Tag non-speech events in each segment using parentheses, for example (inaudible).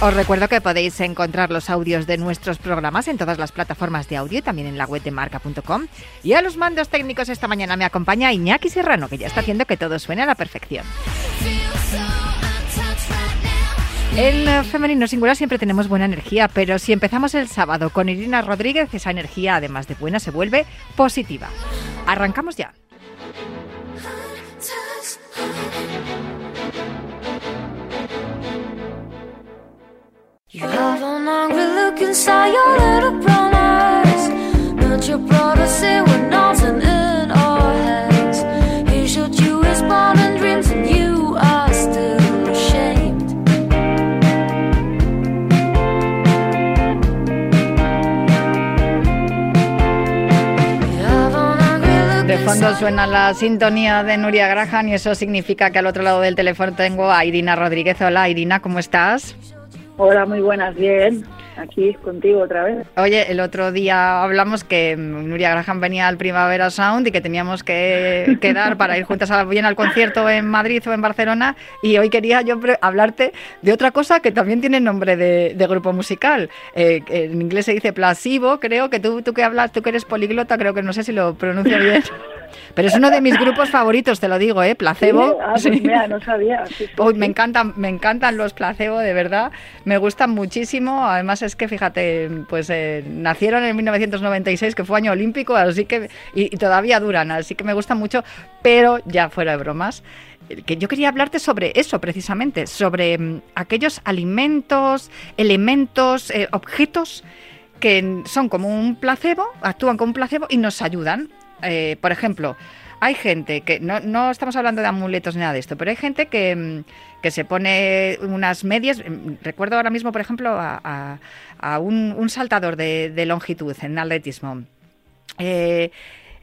Os recuerdo que podéis encontrar los audios de nuestros programas en todas las plataformas de audio y también en la web de marca.com. Y a los mandos técnicos esta mañana me acompaña Iñaki Serrano, que ya está haciendo que todo suene a la perfección. En Femenino Singular siempre tenemos buena energía, pero si empezamos el sábado con Irina Rodríguez, esa energía, además de buena, se vuelve positiva. Arrancamos ya. You have an angry look inside your little brown eyes. But your brother say we're nothing in our heads. He showed you his modern dreams and you are still ashamed. De fondo suena la sintonía de Nuria Graham y eso significa que al otro lado del teléfono tengo a Irina Rodríguez. Hola Irina, ¿cómo estás? Hola, muy buenas, bien. Aquí contigo otra vez. Oye, el otro día hablamos que Nuria Graham venía al Primavera Sound y que teníamos que quedar para ir juntas a, bien al concierto en Madrid o en Barcelona. Y hoy quería yo hablarte de otra cosa que también tiene nombre de, grupo musical. Eh, en inglés se dice plasivo, creo que tú, tú que hablas, tú que eres poliglota, creo que no sé si lo pronuncio bien. (laughs) Pero es uno de mis grupos favoritos, te lo digo, ¿eh? Placebo. Ah, pues no sabía. me encantan, me encantan los placebo, de verdad. Me gustan muchísimo. Además es que, fíjate, pues eh, nacieron en 1996, que fue año olímpico, así que y, todavía duran, así que me gustan mucho. Pero ya fuera de bromas, que yo quería hablarte sobre eso precisamente, sobre mm, aquellos alimentos, elementos, eh, objetos que son como un placebo, actúan como un placebo y nos ayudan. Eh, por ejemplo, hay gente que, no, no, estamos hablando de amuletos ni nada de esto, pero hay gente que, mm, que se pone unas medias. Mm, recuerdo ahora mismo, por ejemplo, a, un, saltador de, longitud en atletismo. Eh,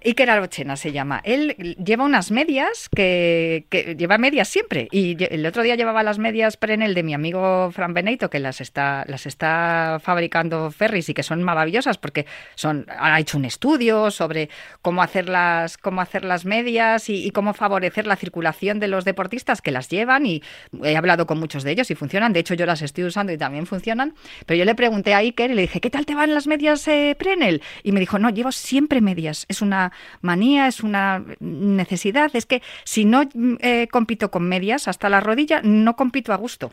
Iker Arochena se llama. Él lleva unas medias que, lleva medias siempre. Y el otro día llevaba las medias Prenel de mi amigo Fran Benito, que las está, las está fabricando Ferris y que son maravillosas porque son, ha hecho un estudio sobre cómo hacer las, cómo hacer las medias y, cómo favorecer la circulación de los deportistas que las llevan. Y he hablado con muchos de ellos y funcionan. De hecho, yo las estoy usando y también funcionan. Pero yo le pregunté a Iker y le dije, ¿qué tal te van las medias eh, Prenel? Y me dijo, no, llevo siempre medias. Es una manía, es una necesidad. Es que si no eh, compito con medias hasta la rodilla, no compito a gusto.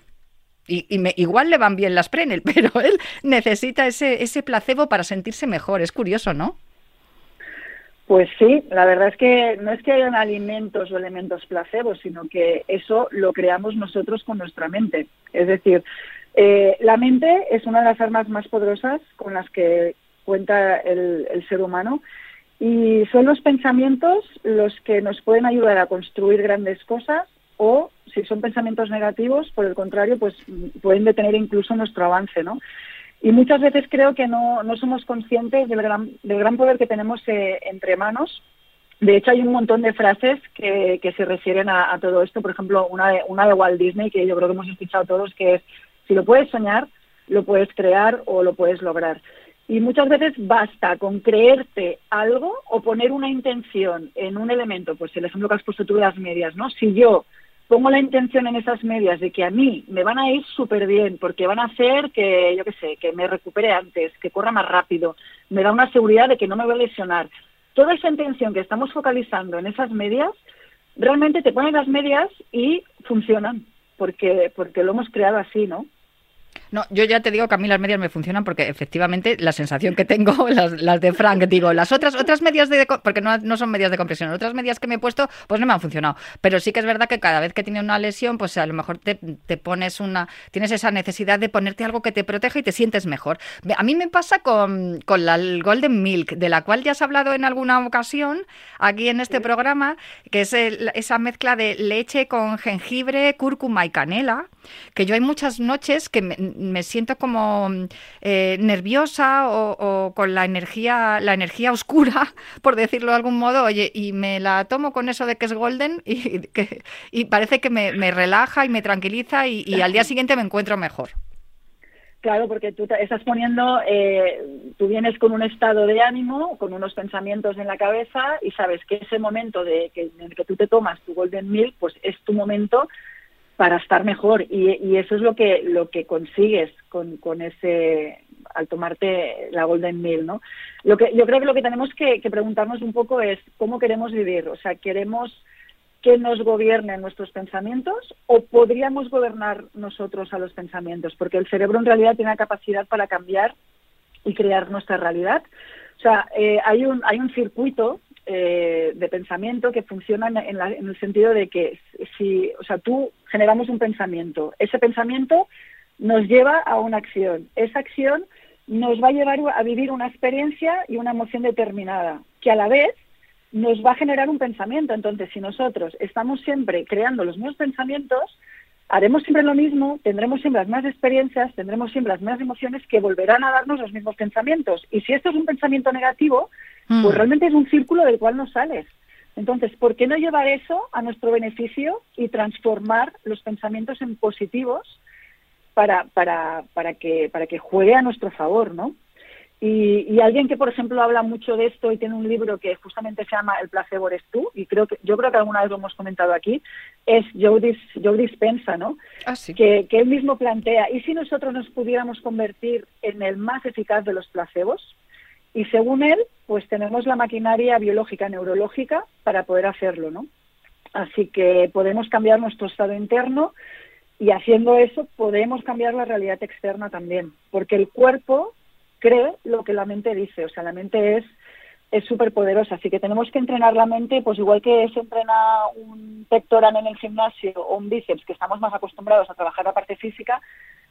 Y, me, igual le van bien las Prenel, (laughs) pero él necesita ese, ese placebo para sentirse mejor. Es curioso, ¿no? Pues sí, la verdad es que no es que hayan alimentos o elementos placebo, sino que eso lo creamos nosotros con nuestra mente. Es decir, eh, la mente es una de las armas más poderosas con las que cuenta el ser humano y son los pensamientos los que nos pueden ayudar a construir grandes cosas o si son pensamientos negativos, por el contrario, pues pueden detener incluso nuestro avance, ¿no? Y muchas veces creo que no, no somos conscientes del gran, del gran poder que tenemos eh, entre manos. De hecho, hay un montón de frases que, que se refieren a, a, todo esto. Por ejemplo, una de, una de Walt Disney, que yo creo que hemos escuchado todos, que es, si lo puedes soñar, lo puedes crear o lo puedes lograr. Y muchas veces basta con creerte algo o poner una intención en un elemento, pues el ejemplo que has puesto tú de las medias, ¿no? Si yo pongo la intención en esas medias de que a mí me van a ir súper bien porque van a hacer que, yo qué sé, que me recupere antes, que corra más rápido, me da una seguridad de que no me voy a lesionar. Toda esa intención que estamos focalizando en esas medias, realmente te ponen las medias y funcionan. porque, porque lo hemos creado así, ¿no? No, yo ya te digo que a mí las medias me funcionan porque efectivamente la sensación que tengo, (laughs) las, de Frank, digo, las otras otras medias de porque no, son medias de compresión, otras medias que me he puesto, pues no me han funcionado. Pero sí que es verdad que cada vez que tienes una lesión, pues a lo mejor te, pones una, tienes esa necesidad de ponerte algo que te proteja y te sientes mejor. A mí me pasa con, con la Golden Milk, de la cual ya has hablado en alguna ocasión aquí en este programa, que es esa mezcla de leche con jengibre, cúrcuma y canela, que yo hay muchas noches que me, me siento como eh, nerviosa o, con la energía, la energía (laughs) oscura, por decirlo de algún modo, oye, y me la tomo con eso de que es golden y, (laughs) que, y parece que me, relaja y me tranquiliza y, al día siguiente me encuentro mejor. Claro, porque tú estás poniendo, eh, tú vienes con un estado de ánimo, con unos pensamientos en la cabeza y sabes que ese momento de que, en el que tú te tomas tu Golden Milk, pues es tu momento para estar mejor. Y, eso es lo que lo que consigues con, con, ese al tomarte la golden meal no lo que yo creo que lo que tenemos que, preguntarnos un poco es cómo queremos vivir o sea queremos que nos gobiernen nuestros pensamientos o podríamos gobernar nosotros a los pensamientos porque el cerebro en realidad tiene la capacidad para cambiar y crear nuestra realidad. O sea eh, hay un hay un circuito eh, de pensamiento que funcionan en, el sentido de que si, o sea, tú generamos un pensamiento, ese pensamiento nos lleva a una acción, esa acción nos va a llevar a vivir una experiencia y una emoción determinada, que a la vez nos va a generar un pensamiento. Entonces, si nosotros estamos siempre creando los mismos pensamientos, haremos siempre lo mismo, tendremos siempre las mismas experiencias, tendremos siempre las mismas emociones que volverán a darnos los mismos pensamientos. Y si esto es un pensamiento negativo, pues mm. realmente es un círculo del cual no sales. Entonces, ¿por qué no llevar eso a nuestro beneficio y transformar los pensamientos en positivos para, para, para, que, para que juegue a nuestro favor, ¿no? Y, alguien que, por ejemplo, habla mucho de esto y tiene un libro que justamente se llama El placebo eres tú, y creo que yo creo que alguna vez lo hemos comentado aquí, es Joe, Dispensa, ¿no? Ah, sí. que, que él mismo plantea, ¿y si nosotros nos pudiéramos convertir en el más eficaz de los placebos? Y según él, pues tenemos la maquinaria biológica, neurológica para poder hacerlo, ¿no? Así que podemos cambiar nuestro estado interno y haciendo eso podemos cambiar la realidad externa también, porque el cuerpo cree lo que la mente dice, o sea, la mente es es súper poderosa, así que tenemos que entrenar la mente, pues igual que se entrena un pectoral en el gimnasio o un bíceps, que estamos más acostumbrados a trabajar la parte física,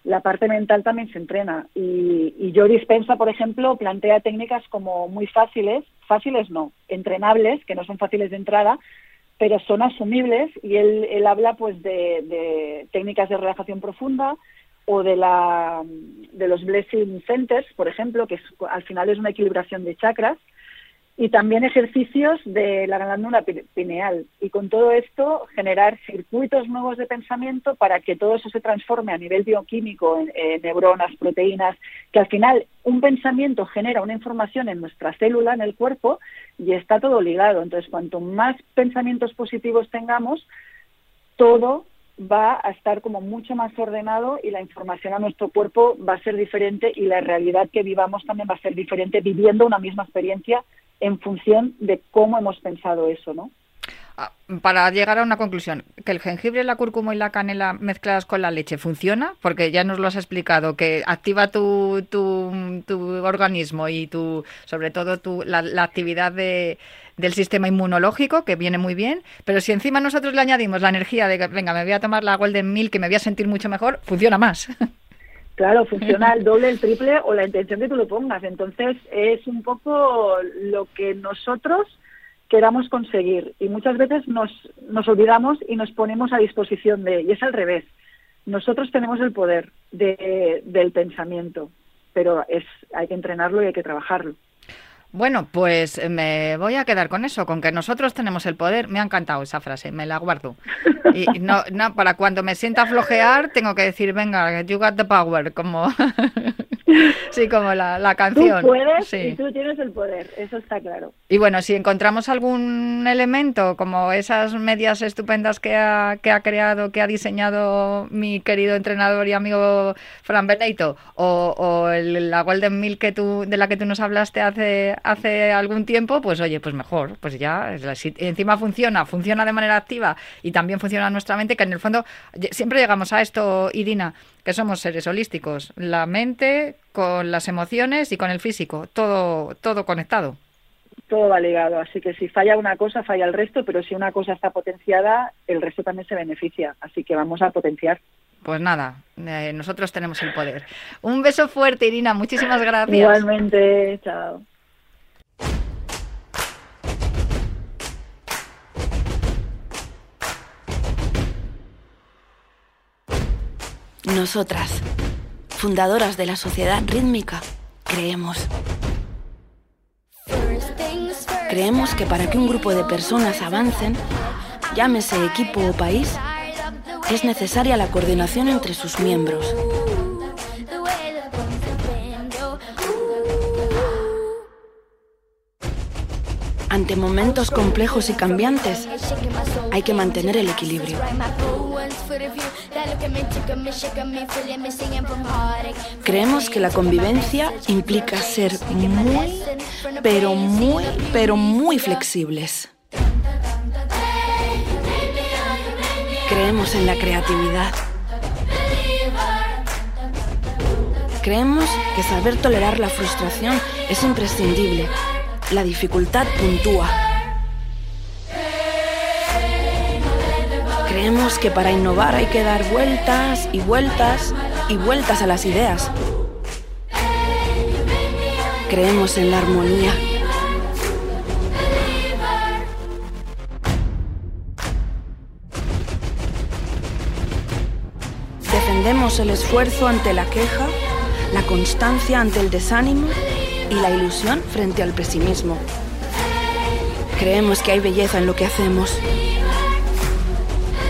la parte mental también se entrena. Y, y yo dispensa, por ejemplo, plantea técnicas como muy fáciles, fáciles no, entrenables, que no son fáciles de entrada, pero son asumibles y él, él habla pues de, técnicas de relajación profunda o de la de los blessing centers, por ejemplo, que al final es una equilibración de chakras, y también ejercicios de la glándula pineal. Y con todo esto generar circuitos nuevos de pensamiento para que todo eso se transforme a nivel bioquímico en, neuronas, proteínas, que al final un pensamiento genera una información en nuestra célula, en el cuerpo, y está todo ligado. Entonces, cuanto más pensamientos positivos tengamos, todo va a estar como mucho más ordenado y la información a nuestro cuerpo va a ser diferente y la realidad que vivamos también va a ser diferente viviendo una misma experiencia en función de cómo hemos pensado eso, ¿no? Ah, para llegar a una conclusión, que el jengibre, la cúrcuma y la canela mezcladas con la leche funciona, porque ya nos lo has explicado, que activa tu, tu, organismo y tu, sobre todo tu, la, actividad de, del sistema inmunológico, que viene muy bien, pero si encima nosotros le añadimos la energía de que, venga, me voy a tomar la Golden Milk, que me voy a sentir mucho mejor, funciona más. (laughs) Claro, funciona el doble, el triple o la intención que tú lo pongas. Entonces es un poco lo que nosotros queramos conseguir y muchas veces nos, nos olvidamos y nos ponemos a disposición de, y es al revés. Nosotros tenemos el poder de, del pensamiento, pero es hay que entrenarlo y hay que trabajarlo. Bueno, pues eh, me voy a quedar con eso, con que nosotros tenemos el poder. Me ha encantado esa frase, me la guardo. (laughs) Y no, no para cuando me sienta flojear, tengo que decir, venga, you got the power, como. (laughs) (laughs) Sí, como la, canción. Tú puedes y tú tienes el poder, eso está claro. Y bueno, si encontramos algún elemento como esas medias estupendas que ha, que ha creado, que ha diseñado mi querido entrenador y amigo Fran Beneito, o, la Golden Milk que tú, de la que tú nos hablaste hace, hace algún tiempo, pues oye, pues mejor, pues ya, si encima funciona, funciona de manera activa y también funciona nuestra mente, que en el fondo siempre llegamos a esto, Irina, que somos seres holísticos, la mente con las emociones y con el físico, todo, todo conectado. Todo va ligado, así que si falla una cosa, falla el resto, pero si una cosa está potenciada, el resto también se beneficia, así que vamos a potenciar. Pues nada, eh, nosotros tenemos el poder. Un beso fuerte, Irina, muchísimas gracias. Igualmente, chao. Nosotras, fundadoras de la sociedad rítmica, creemos. Creemos que para que un grupo de personas avancen, llámese equipo o país, es necesaria la coordinación entre sus miembros. Ante momentos complejos y cambiantes, hay que mantener el equilibrio. Creemos que la convivencia implica ser muy, pero muy, pero muy flexibles. Creemos en la creatividad. Creemos que saber tolerar la frustración es imprescindible. La dificultad puntúa. Creemos que para innovar hay que dar vueltas y vueltas y vueltas a las ideas. Creemos en la armonía. Defendemos el esfuerzo ante la queja, la constancia ante el desánimo y la ilusión frente al pesimismo. Creemos que hay belleza en lo que hacemos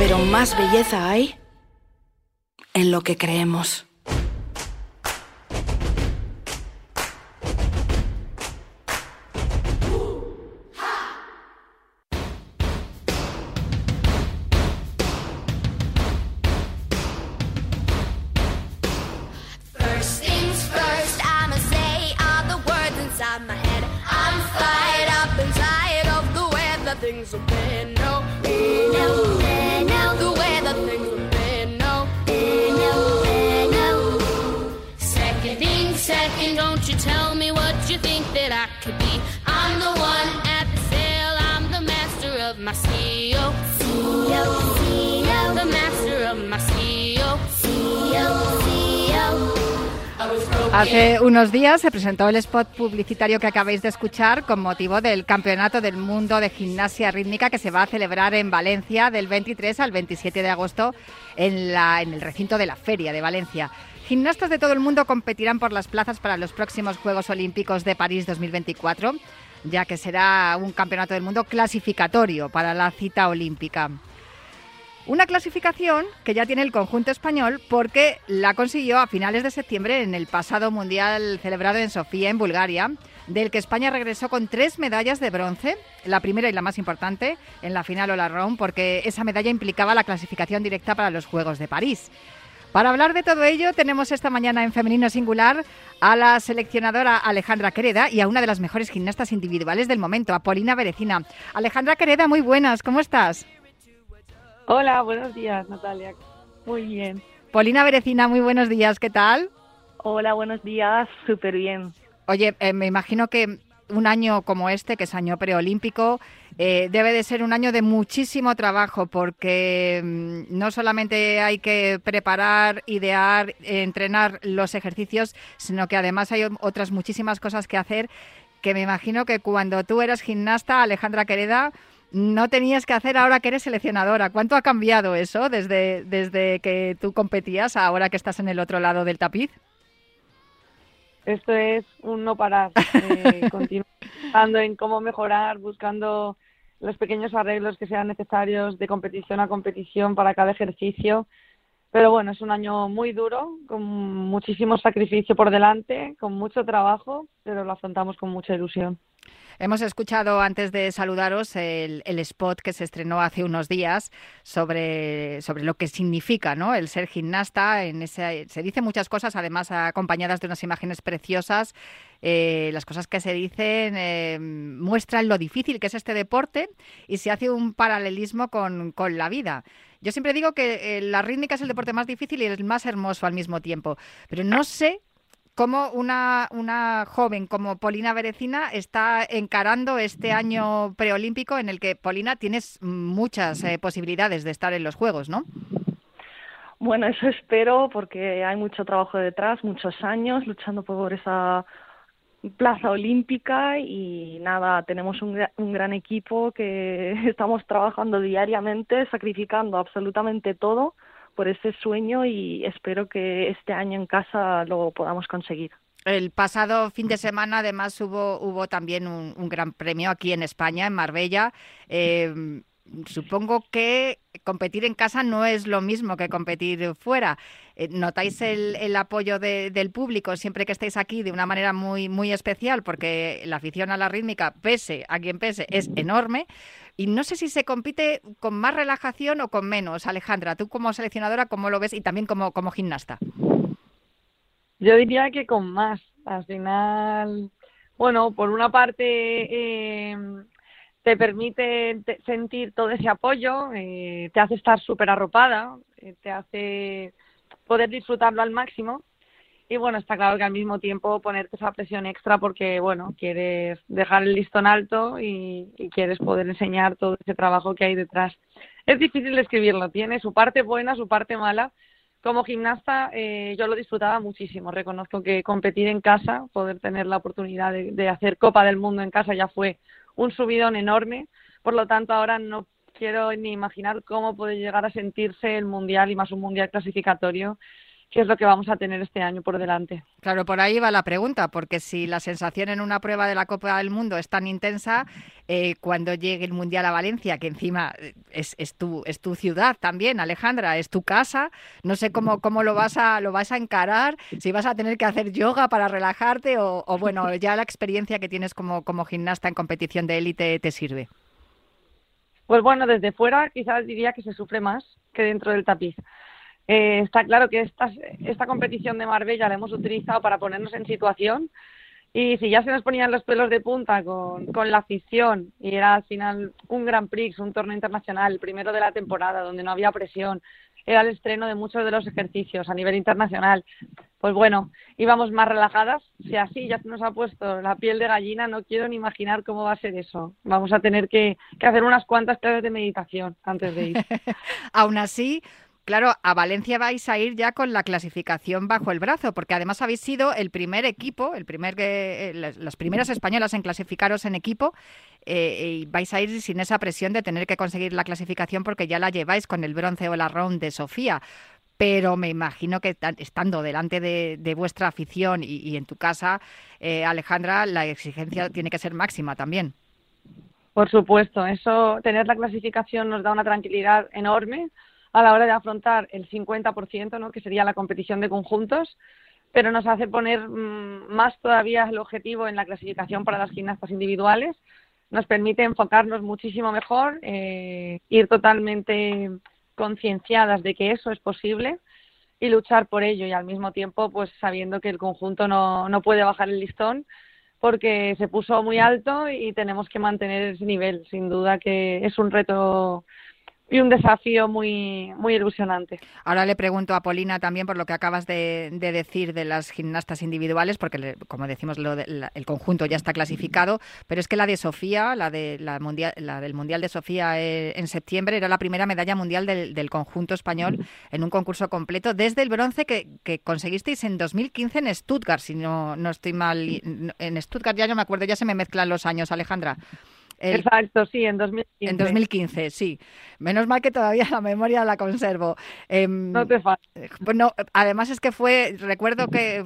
pero más belleza hay en lo que creemos. Unos días se presentó el spot publicitario que acabáis de escuchar con motivo del Campeonato del Mundo de Gimnasia Rítmica que se va a celebrar en Valencia del 23 al 27 de agosto en, en el recinto de la Feria de Valencia. Gimnastas de todo el mundo competirán por las plazas para los próximos Juegos Olímpicos de París 2024, ya que será un campeonato del mundo clasificatorio para la cita olímpica. Una clasificación que ya tiene el conjunto español porque la consiguió a finales de septiembre en el pasado Mundial celebrado en Sofía, en Bulgaria, del que España regresó con tres medallas de bronce, la primera y la más importante en la final o la round, porque esa medalla implicaba la clasificación directa para los Juegos de París. Para hablar de todo ello, tenemos esta mañana en Femenino Singular a la seleccionadora Alejandra Quereda y a una de las mejores gimnastas individuales del momento, a Polina Berecina. Alejandra Quereda, muy buenas, ¿cómo estás? Hola, buenos días, Natalia. Muy bien. Polina Berecina, muy buenos días, ¿qué tal? Hola, buenos días, súper bien. Oye, eh, me imagino que un año como este, que es año preolímpico, eh, debe de ser un año de muchísimo trabajo porque mm, no solamente hay que preparar, idear, entrenar los ejercicios, sino que además hay otras muchísimas cosas que hacer que me imagino que cuando tú eras gimnasta, Alejandra Quereda, no tenías que hacer ahora que eres seleccionadora. ¿Cuánto ha cambiado eso desde, desde que tú competías a ahora que estás en el otro lado del tapiz? Esto es un no parar, (laughs) eh, continuar pensando en cómo mejorar, buscando los pequeños arreglos que sean necesarios de competición a competición para cada ejercicio. Pero bueno, es un año muy duro, con muchísimo sacrificio por delante, con mucho trabajo, pero lo afrontamos con mucha ilusión. Hemos escuchado antes de saludaros el, spot que se estrenó hace unos días sobre, sobre lo que significa ¿no? el ser gimnasta. En ese, se dicen muchas cosas, además acompañadas de unas imágenes preciosas. Eh, las cosas que se dicen eh, muestran lo difícil que es este deporte y se hace un paralelismo con, con la vida. Yo siempre digo que eh, la rítmica es el deporte más difícil y el más hermoso al mismo tiempo, pero no sé cómo una, una joven como Polina Berecina está encarando este año preolímpico en el que, Polina, tienes muchas eh, posibilidades de estar en los Juegos, ¿no? Bueno, eso espero porque hay mucho trabajo detrás, muchos años luchando por esa plaza olímpica y nada, tenemos un, un gran equipo que (laughs) estamos trabajando diariamente, sacrificando absolutamente todo por ese sueño y espero que este año en casa lo podamos conseguir. El pasado fin de semana, además, hubo, hubo también un, gran premio aquí en España, en Marbella. Eh, supongo que competir en casa no es lo mismo que competir fuera. Eh, ¿Notáis el, apoyo del público siempre que estéis aquí de una manera muy, muy especial? Porque la afición a la rítmica, pese a quien pese, es enorme. Y no sé si se compite con más relajación o con menos. Alejandra, tú como seleccionadora, ¿cómo lo ves? Y también como, como gimnasta. Yo diría que con más. Al final, bueno, por una parte... Eh, te permite sentir todo ese apoyo, eh, te hace estar súper arropada, eh, te hace poder disfrutarlo al máximo. Y bueno, está claro que al mismo tiempo ponerte esa presión extra porque, bueno, quieres dejar el listón alto y, quieres poder enseñar todo ese trabajo que hay detrás. Es difícil describirlo, tiene su parte buena, su parte mala. Como gimnasta eh, yo lo disfrutaba muchísimo. Reconozco que competir en casa, poder tener la oportunidad de hacer Copa del Mundo en casa ya fue un subidón enorme. Por lo tanto, ahora no quiero ni imaginar cómo puede llegar a sentirse el Mundial y más un Mundial clasificatorio que es lo que vamos a tener este año por delante. Claro, por ahí va la pregunta, porque si la sensación en una prueba de la Copa del Mundo es tan intensa, eh, cuando llegue el Mundial a Valencia, que encima eh, es, es, tu, es tu ciudad también, Alejandra, es tu casa, no sé cómo, cómo lo, vas a, lo vas a encarar, si vas a tener que hacer yoga para relajarte o, o bueno, ya la experiencia que tienes como, como gimnasta en competición de élite te sirve. Pues bueno, desde fuera quizás diría que se sufre más que dentro del tapiz. Eh, está claro que esta, esta competición de Marbella la hemos utilizado para ponernos en situación y si ya se nos ponían los pelos de punta con, con la afición y era al final un Grand Prix, un torneo internacional, el primero de la temporada, donde no había presión, era el estreno de muchos de los ejercicios a nivel internacional. Pues bueno, íbamos más relajadas. Si así ya se nos ha puesto la piel de gallina, no quiero ni imaginar cómo va a ser eso. Vamos a tener que, que hacer unas cuantas clases de meditación antes de ir. (laughs) Aún así, Claro, a Valencia vais a ir ya con la clasificación bajo el brazo, porque además habéis sido el primer equipo, el primer eh, las primeras españolas en clasificaros en equipo, eh, y vais a ir sin esa presión de tener que conseguir la clasificación porque ya la lleváis con el bronce o la round de Sofía. Pero me imagino que estando delante de, vuestra afición y, en tu casa, eh, Alejandra, la exigencia tiene que ser máxima también. Por supuesto, eso, tener la clasificación nos da una tranquilidad enorme a la hora de afrontar el 50%, ¿no? que sería la competición de conjuntos, pero nos hace poner mm, más todavía el objetivo en la clasificación para las gimnastas individuales, nos permite enfocarnos muchísimo mejor, eh, ir totalmente concienciadas de que eso es posible y luchar por ello y al mismo tiempo pues sabiendo que el conjunto no, no puede bajar el listón porque se puso muy alto y tenemos que mantener ese nivel. Sin duda que es un reto y un desafío muy, muy ilusionante. Ahora le pregunto a Polina también por lo que acabas de, decir de las gimnastas individuales, porque como decimos lo el conjunto ya está clasificado, pero es que la de Sofía, la de la mundial, la del mundial de Sofía eh, en septiembre era la primera medalla mundial del, conjunto español en un concurso completo desde el bronce que, que, conseguisteis en 2015 en Stuttgart, si no no estoy mal, en Stuttgart ya no me acuerdo, ya se me mezclan los años, Alejandra. Exacto, sí, en 2015. En 2015, sí. Menos mal que todavía la memoria la conservo. Em, no te falta. Bueno, además es que fue, recuerdo que,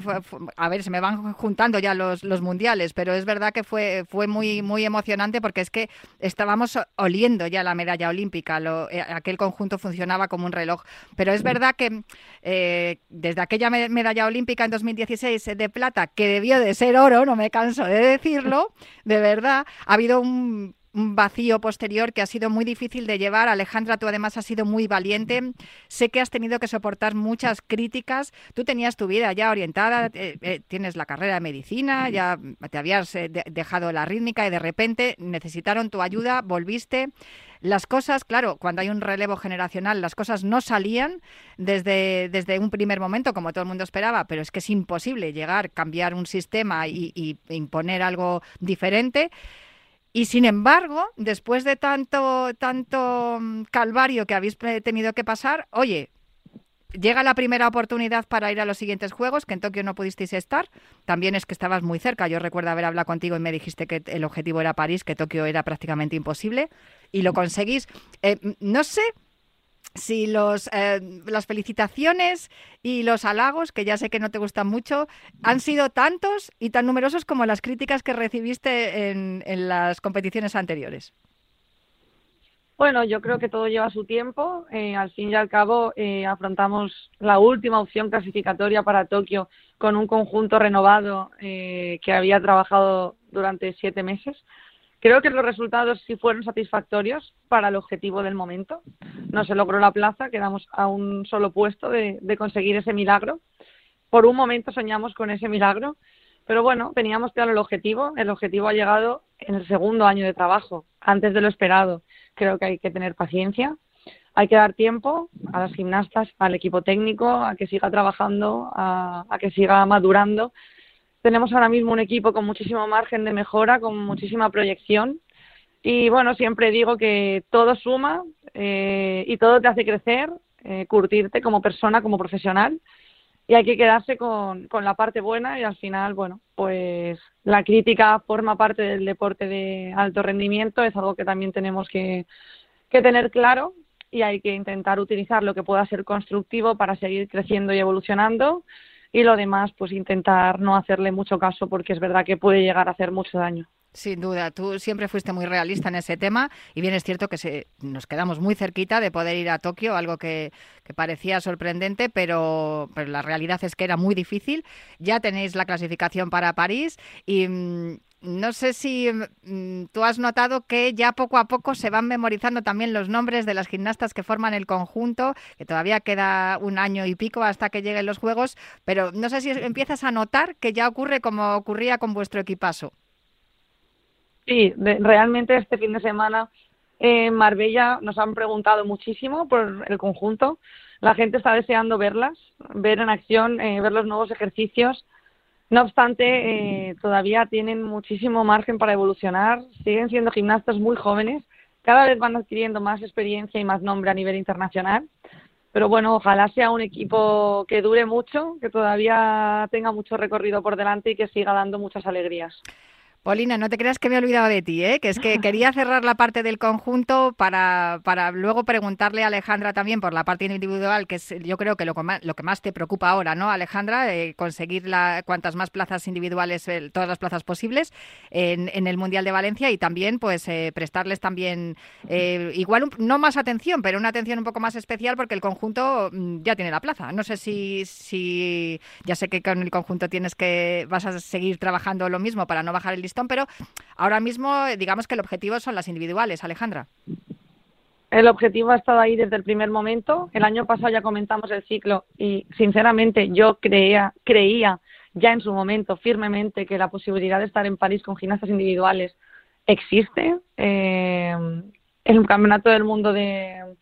a ver, se me van juntando ya los, los mundiales, pero es verdad que fue, fue muy, muy emocionante porque es que estábamos oliendo ya la medalla olímpica, lo, eh, aquel conjunto funcionaba como un reloj. Pero es verdad que eh, desde aquella medalla olímpica en 2016 de plata, que debió de ser oro, no me canso de decirlo, de verdad, ha habido un un vacío posterior que ha sido muy difícil de llevar. Alejandra, tú además has sido muy valiente. Sé que has tenido que soportar muchas críticas. Tú tenías tu vida ya orientada, eh, eh, tienes la carrera de medicina, ya te habías eh, dejado la rítmica y de repente necesitaron tu ayuda, volviste. Las cosas, claro, cuando hay un relevo generacional, las cosas no salían desde, desde un primer momento, como todo el mundo esperaba, pero es que es imposible llegar, cambiar un sistema y, y imponer algo diferente. Y sin embargo, después de tanto, tanto mm, calvario que habéis tenido que pasar, oye, llega la primera oportunidad para ir a los siguientes juegos, que en Tokio no pudisteis estar. También es que estabas muy cerca. Yo recuerdo haber hablado contigo y me dijiste que el objetivo era París, que Tokio era prácticamente imposible. Y lo conseguís. Eh, no sé si los, eh, las felicitaciones y los halagos, que ya sé que no te gustan mucho, han sido tantos y tan numerosos como las críticas que recibiste en, las competiciones anteriores. Bueno, yo creo que todo lleva su tiempo. Eh, al fin y al cabo, eh, afrontamos la última opción clasificatoria para Tokio con un conjunto renovado que había trabajado durante siete meses. Creo que los resultados sí fueron satisfactorios para el objetivo del momento. No se logró la plaza, quedamos a un solo puesto de, conseguir ese milagro. Por un momento soñamos con ese milagro, pero bueno, teníamos claro el objetivo. El objetivo ha llegado en el segundo año de trabajo, antes de lo esperado. Creo que hay que tener paciencia, hay que dar tiempo a las gimnastas, al equipo técnico, a que siga trabajando, a que siga madurando tenemos ahora mismo un equipo con muchísimo margen de mejora, con muchísima proyección. Y bueno, siempre digo que todo suma eh, y todo te hace crecer, eh, curtirte como persona, como profesional. Y hay que quedarse con, con la parte buena y al final, bueno, pues la crítica forma parte del deporte de alto rendimiento, es algo que también tenemos que, que tener claro y hay que intentar utilizar lo que pueda ser constructivo para seguir creciendo y evolucionando y lo demás, pues intentar no hacerle mucho caso porque es verdad que puede llegar a hacer mucho daño. Sin duda, tú siempre fuiste muy realista en ese tema y bien es cierto que se, nos quedamos muy cerquita de poder ir a Tokio, algo que, parecía sorprendente, pero, pero, la realidad es que era muy difícil. Ya tenéis la clasificación para París y, mm, no sé si mm, tú has notado que ya poco a poco se van memorizando también los nombres de las gimnastas que forman el conjunto, que todavía queda un año y pico hasta que lleguen los Juegos, pero no sé si empiezas a notar que ya ocurre como ocurría con vuestro equipazo. Sí, realmente este fin de semana en Marbella nos han preguntado muchísimo por el conjunto. La gente está deseando verlas, ver en acción, eh, ver los nuevos ejercicios no obstante, eh, todavía tienen muchísimo margen para evolucionar, siguen siendo gimnastas muy jóvenes, cada vez van adquiriendo más experiencia y más nombre a nivel internacional. Pero bueno, ojalá sea un equipo que dure mucho, que todavía tenga mucho recorrido por delante y que siga dando muchas alegrías. Paulina, no te creas que me he olvidado de ti, ¿eh? que es que (laughs) quería cerrar la parte del conjunto para, para luego preguntarle a Alejandra también por la parte individual, que es yo creo que lo, lo que más te preocupa ahora, ¿no, Alejandra? Eh, conseguir la, cuantas más plazas individuales, todas las plazas posibles en, en, el Mundial de Valencia y también pues eh, prestarles también eh, igual no más atención, pero una atención un poco más especial porque el conjunto mm, ya tiene la plaza. No sé si, si ya sé que con el conjunto tienes que vas a seguir trabajando lo mismo para no bajar el listón pero ahora mismo digamos que el objetivo son las individuales, Alejandra. El objetivo ha estado ahí desde el primer momento. El año pasado ya comentamos el ciclo y sinceramente yo creía, creía ya en su momento firmemente que la posibilidad de estar en París con gimnastas individuales existe. Eh, el Campeonato del Mundo de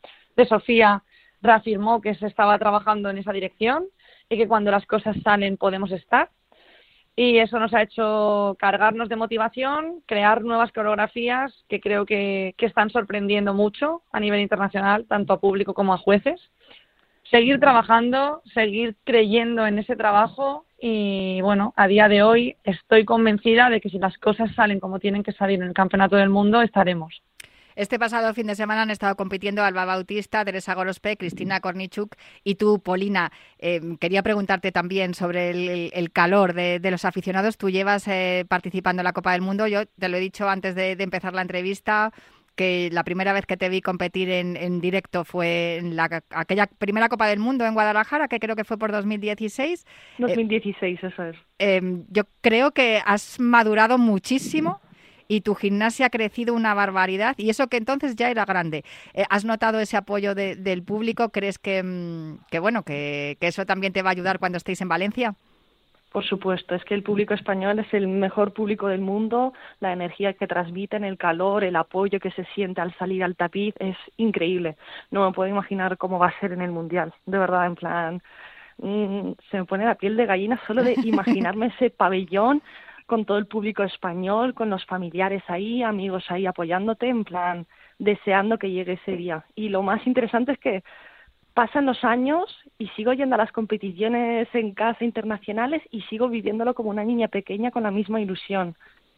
Sofía reafirmó que se estaba trabajando en esa dirección y que cuando las cosas salen podemos estar y eso nos ha hecho cargarnos de motivación, crear nuevas coreografías que creo que, están sorprendiendo mucho a nivel internacional, tanto a público como a jueces. seguir trabajando, seguir creyendo en ese trabajo y bueno, a día de hoy estoy convencida de que si las cosas salen como tienen que salir en el Campeonato del Mundo, estaremos. Este pasado fin de semana han estado compitiendo Alba Bautista, Teresa Gorospe, Cristina Kornichuk y tú, Polina. Eh, quería preguntarte también sobre el, calor de, los aficionados. Tú llevas eh, participando en la Copa del Mundo. Yo te lo he dicho antes de, empezar la entrevista que la primera vez que te vi competir en, directo fue en la, aquella primera Copa del Mundo en Guadalajara, que creo que fue por 2016. 2016, eso es. Em, yo creo que has madurado muchísimo y tu gimnasia ha crecido una barbaridad y eso que entonces ya era grande. Eh, ¿Has notado ese apoyo del público? ¿Crees que, mm, bueno que, eso también te va a ayudar cuando estéis en Valencia? Por supuesto, es que el público español es el mejor público del mundo, la energía que transmiten, el calor, el apoyo que se siente al salir al tapiz es increíble. No me puedo imaginar cómo va a ser en el Mundial, de verdad, en plan, mm, se me pone la piel de gallina solo de (laughs) imaginarme ese pabellón con todo el público español, con los familiares ahí, amigos ahí apoyándote, en plan, deseando que llegue ese día. Y lo más interesante es que pasan los años y sigo yendo a las competiciones en casa internacionales y sigo viviéndolo como una niña pequeña con la misma ilusión.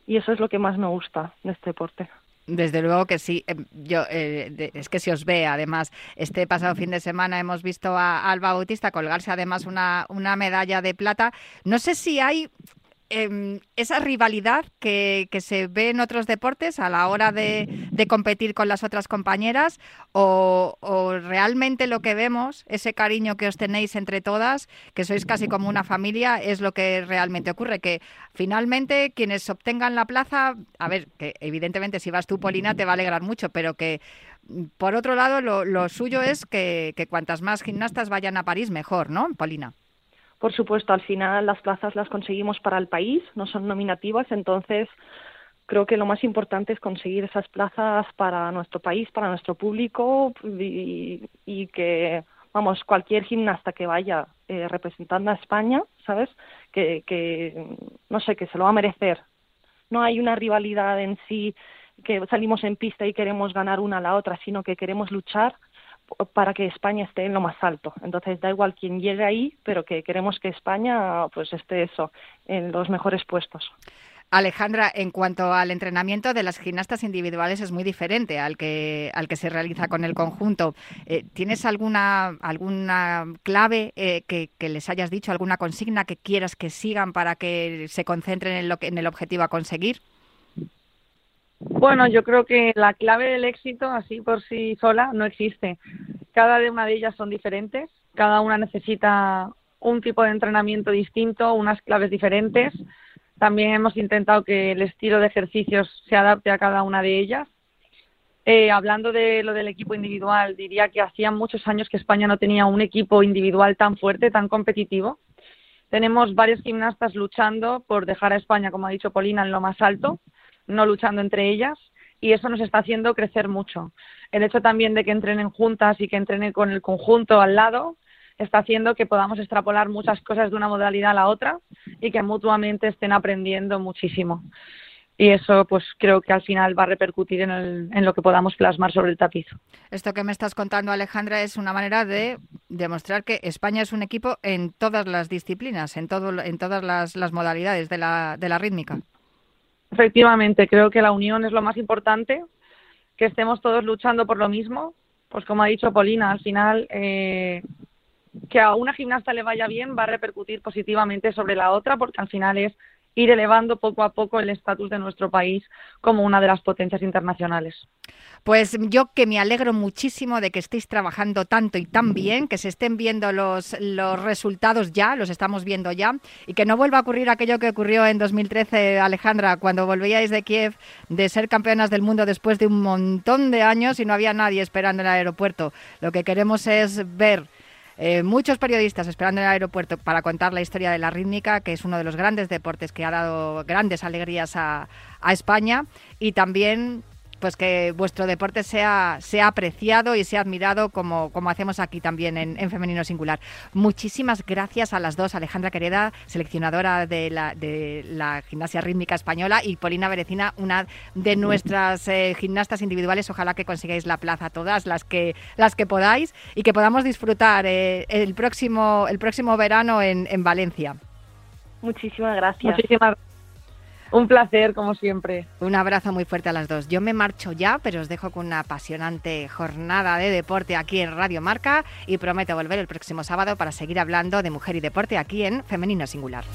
Y eso es lo que más me gusta de este deporte. Desde luego que sí. Em, yo eh, es que si os ve, además, este pasado fin de semana hemos visto a Alba Bautista colgarse además una, una medalla de plata. No sé si hay Em, esa rivalidad que, se ve en otros deportes a la hora de, competir con las otras compañeras o, realmente lo que vemos, ese cariño que os tenéis entre todas, que sois casi como una familia, es lo que realmente ocurre, que finalmente quienes obtengan la plaza, a ver, que evidentemente si vas tú, Polina, te va a alegrar mucho, pero que por otro lado lo, suyo es que, que cuantas más gimnastas vayan a París, mejor, ¿no, Polina? Por supuesto, al final las plazas las conseguimos para el país, no son nominativas, entonces creo que lo más importante es conseguir esas plazas para nuestro país, para nuestro público y, que, vamos, cualquier gimnasta que vaya eh, representando a España, ¿sabes? Que, que, no sé, que se lo va a merecer. No hay una rivalidad en sí que salimos en pista y queremos ganar una a la otra, sino que queremos luchar para que España esté en lo más alto. Entonces da igual quién llegue ahí, pero que queremos que España pues esté eso en los mejores puestos. Alejandra, en cuanto al entrenamiento de las gimnastas individuales es muy diferente al que al que se realiza con el conjunto. Eh, ¿Tienes alguna alguna clave eh, que, les hayas dicho, alguna consigna que quieras que sigan para que se concentren en lo que, en el objetivo a conseguir? Bueno, yo creo que la clave del éxito, así por sí sola, no existe. Cada una de ellas son diferentes, cada una necesita un tipo de entrenamiento distinto, unas claves diferentes. También hemos intentado que el estilo de ejercicios se adapte a cada una de ellas. Eh, hablando de lo del equipo individual, diría que hacía muchos años que España no tenía un equipo individual tan fuerte, tan competitivo. Tenemos varios gimnastas luchando por dejar a España, como ha dicho Polina, en lo más alto no luchando entre ellas y eso nos está haciendo crecer mucho. El hecho también de que entrenen juntas y que entrenen con el conjunto al lado está haciendo que podamos extrapolar muchas cosas de una modalidad a la otra y que mutuamente estén aprendiendo muchísimo. Y eso, pues creo que al final va a repercutir en, en lo que podamos plasmar sobre el tapiz. Esto que me estás contando, Alejandra, es una manera de demostrar que España es un equipo en todas las disciplinas, en, todo, en todas las, las modalidades de la, de la rítmica. Efectivamente, creo que la unión es lo más importante, que estemos todos luchando por lo mismo. Pues como ha dicho Polina, al final eh, que a una gimnasta le vaya bien va a repercutir positivamente sobre la otra, porque al final es ir elevando poco a poco el estatus de nuestro país como una de las potencias internacionales. Pues yo que me alegro muchísimo de que estéis trabajando tanto y tan bien, que se estén viendo los, los resultados ya, los estamos viendo ya, y que no vuelva a ocurrir aquello que ocurrió en 2013, Alejandra, cuando volvíais de Kiev de ser campeonas del mundo después de un montón de años y no había nadie esperando en el aeropuerto. Lo que queremos es ver eh, muchos periodistas esperando en el aeropuerto para contar la historia de la rítmica, que es uno de los grandes deportes que ha dado grandes alegrías a, España, y también pues que vuestro deporte sea, sea apreciado y sea admirado como, como hacemos aquí también en, en, Femenino Singular. Muchísimas gracias a las dos, Alejandra Quereda, seleccionadora de la, de la gimnasia rítmica española, y Polina Berecina, una de nuestras eh, gimnastas individuales. Ojalá que consigáis la plaza todas las que, las que podáis y que podamos disfrutar eh, el, próximo, el próximo verano en, en Valencia. Muchísimas gracias. Muchísimas un placer, como siempre. Un abrazo muy fuerte a las dos. Yo me marcho ya, pero os dejo con una apasionante jornada de deporte aquí en Radio Marca y prometo volver el próximo sábado para seguir hablando de mujer y deporte aquí en Femenino Singular.